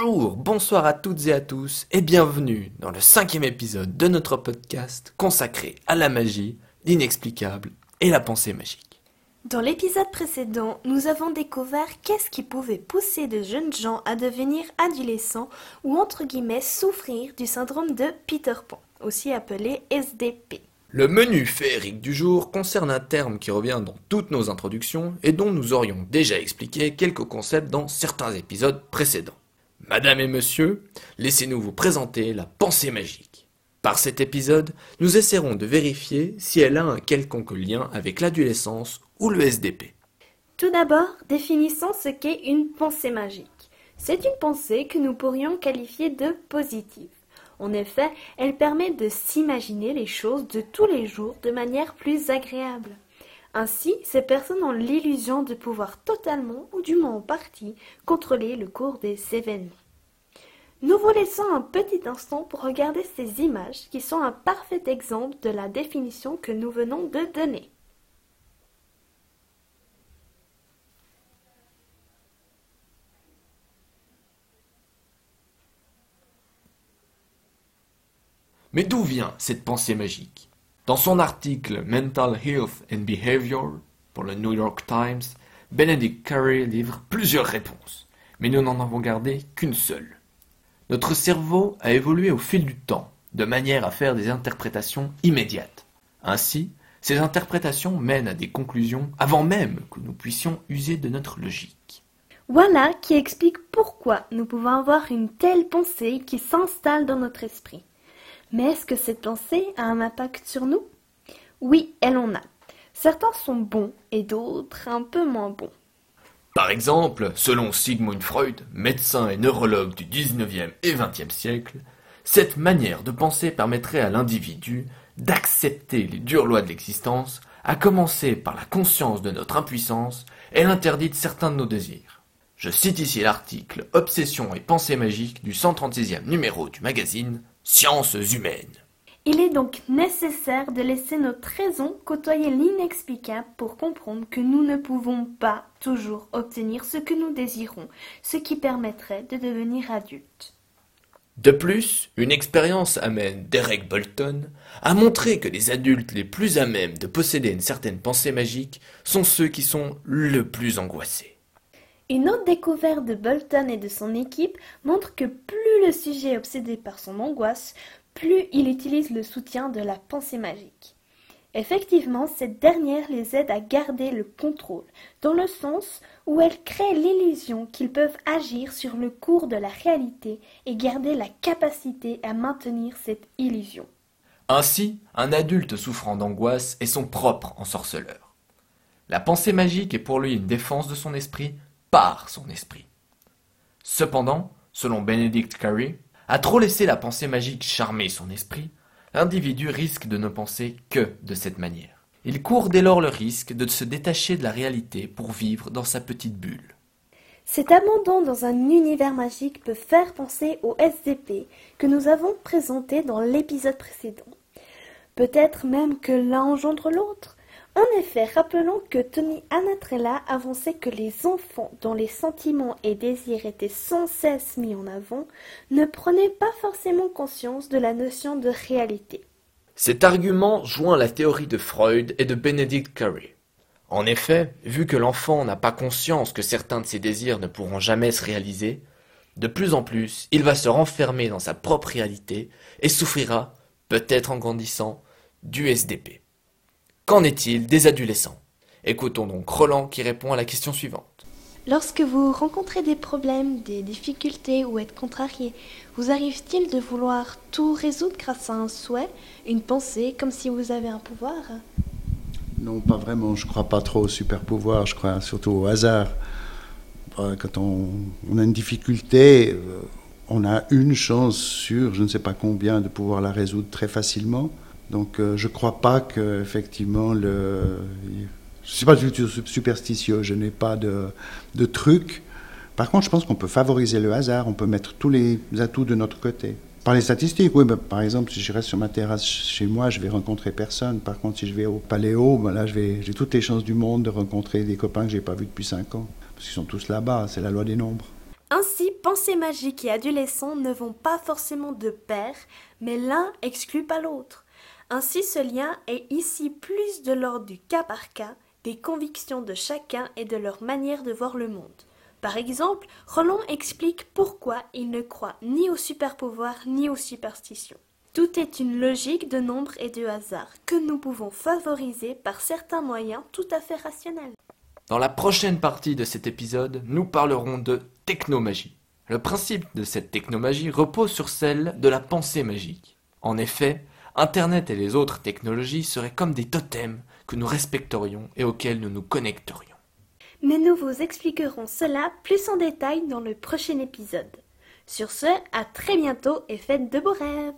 Bonjour, bonsoir à toutes et à tous et bienvenue dans le cinquième épisode de notre podcast consacré à la magie, l'inexplicable et la pensée magique. Dans l'épisode précédent, nous avons découvert qu'est-ce qui pouvait pousser de jeunes gens à devenir adolescents ou entre guillemets souffrir du syndrome de Peter Pan, aussi appelé SDP. Le menu féerique du jour concerne un terme qui revient dans toutes nos introductions et dont nous aurions déjà expliqué quelques concepts dans certains épisodes précédents. Madame et monsieur, laissez-nous vous présenter la pensée magique. Par cet épisode, nous essaierons de vérifier si elle a un quelconque lien avec l'adolescence ou le SDP. Tout d'abord, définissons ce qu'est une pensée magique. C'est une pensée que nous pourrions qualifier de positive. En effet, elle permet de s'imaginer les choses de tous les jours de manière plus agréable. Ainsi, ces personnes ont l'illusion de pouvoir totalement, ou du moins en partie, contrôler le cours des événements. Nous vous laissons un petit instant pour regarder ces images qui sont un parfait exemple de la définition que nous venons de donner. Mais d'où vient cette pensée magique? Dans son article Mental Health and Behavior pour le New York Times, Benedict Carey livre plusieurs réponses, mais nous n'en avons gardé qu'une seule. Notre cerveau a évolué au fil du temps, de manière à faire des interprétations immédiates. Ainsi, ces interprétations mènent à des conclusions avant même que nous puissions user de notre logique. Voilà qui explique pourquoi nous pouvons avoir une telle pensée qui s'installe dans notre esprit. Mais est-ce que cette pensée a un impact sur nous? Oui, elle en a. Certains sont bons et d'autres un peu moins bons. Par exemple, selon Sigmund Freud, médecin et neurologue du 19e et 20e siècle, cette manière de penser permettrait à l'individu d'accepter les dures lois de l'existence, à commencer par la conscience de notre impuissance et l'interdit de certains de nos désirs. Je cite ici l'article Obsession et pensée magique du 136e numéro du magazine Sciences humaines. Il est donc nécessaire de laisser notre raison côtoyer l'inexplicable pour comprendre que nous ne pouvons pas toujours obtenir ce que nous désirons, ce qui permettrait de devenir adultes. De plus, une expérience amène Derek Bolton a montré que les adultes les plus à même de posséder une certaine pensée magique sont ceux qui sont le plus angoissés. Une autre découverte de Bolton et de son équipe montre que plus le sujet est obsédé par son angoisse, plus il utilise le soutien de la pensée magique. Effectivement, cette dernière les aide à garder le contrôle, dans le sens où elle crée l'illusion qu'ils peuvent agir sur le cours de la réalité et garder la capacité à maintenir cette illusion. Ainsi, un adulte souffrant d'angoisse est son propre ensorceleur. La pensée magique est pour lui une défense de son esprit par son esprit. Cependant, selon Benedict Carey, à trop laisser la pensée magique charmer son esprit, l'individu risque de ne penser que de cette manière. Il court dès lors le risque de se détacher de la réalité pour vivre dans sa petite bulle. Cet abandon dans un univers magique peut faire penser au SDP que nous avons présenté dans l'épisode précédent. Peut-être même que l'un engendre l'autre. En effet, rappelons que Tony Anatrella avançait que les enfants dont les sentiments et désirs étaient sans cesse mis en avant ne prenaient pas forcément conscience de la notion de réalité. Cet argument joint la théorie de Freud et de Benedict Carey. En effet, vu que l'enfant n'a pas conscience que certains de ses désirs ne pourront jamais se réaliser, de plus en plus, il va se renfermer dans sa propre réalité et souffrira, peut-être en grandissant, du SDP. Qu'en est-il des adolescents? Écoutons donc Roland qui répond à la question suivante. Lorsque vous rencontrez des problèmes, des difficultés ou êtes contrarié, vous arrive-t-il de vouloir tout résoudre grâce à un souhait, une pensée, comme si vous avez un pouvoir? Non, pas vraiment. Je crois pas trop au super pouvoir. Je crois surtout au hasard. Euh, quand on, on a une difficulté, euh, on a une chance sur je ne sais pas combien de pouvoir la résoudre très facilement. Donc euh, je ne crois pas que effectivement le. Je ne suis pas du tout superstitieux, je n'ai pas de, de truc. Par contre, je pense qu'on peut favoriser le hasard, on peut mettre tous les atouts de notre côté. Par les statistiques, oui, bah, par exemple, si je reste sur ma terrasse chez moi, je vais rencontrer personne. Par contre, si je vais au Paléo, bah, là, j'ai toutes les chances du monde de rencontrer des copains que je n'ai pas vus depuis 5 ans. Parce qu'ils sont tous là-bas, c'est la loi des nombres. Ainsi, pensée magique et adolescent ne vont pas forcément de pair, mais l'un exclut pas l'autre. Ainsi, ce lien est ici plus de l'ordre du cas par cas, des convictions de chacun et de leur manière de voir le monde. Par exemple, Roland explique pourquoi il ne croit ni aux super-pouvoirs ni aux superstitions. Tout est une logique de nombre et de hasard que nous pouvons favoriser par certains moyens tout à fait rationnels. Dans la prochaine partie de cet épisode, nous parlerons de technomagie. Le principe de cette technomagie repose sur celle de la pensée magique. En effet, Internet et les autres technologies seraient comme des totems que nous respecterions et auxquels nous nous connecterions. Mais nous vous expliquerons cela plus en détail dans le prochain épisode. Sur ce, à très bientôt et faites de beaux rêves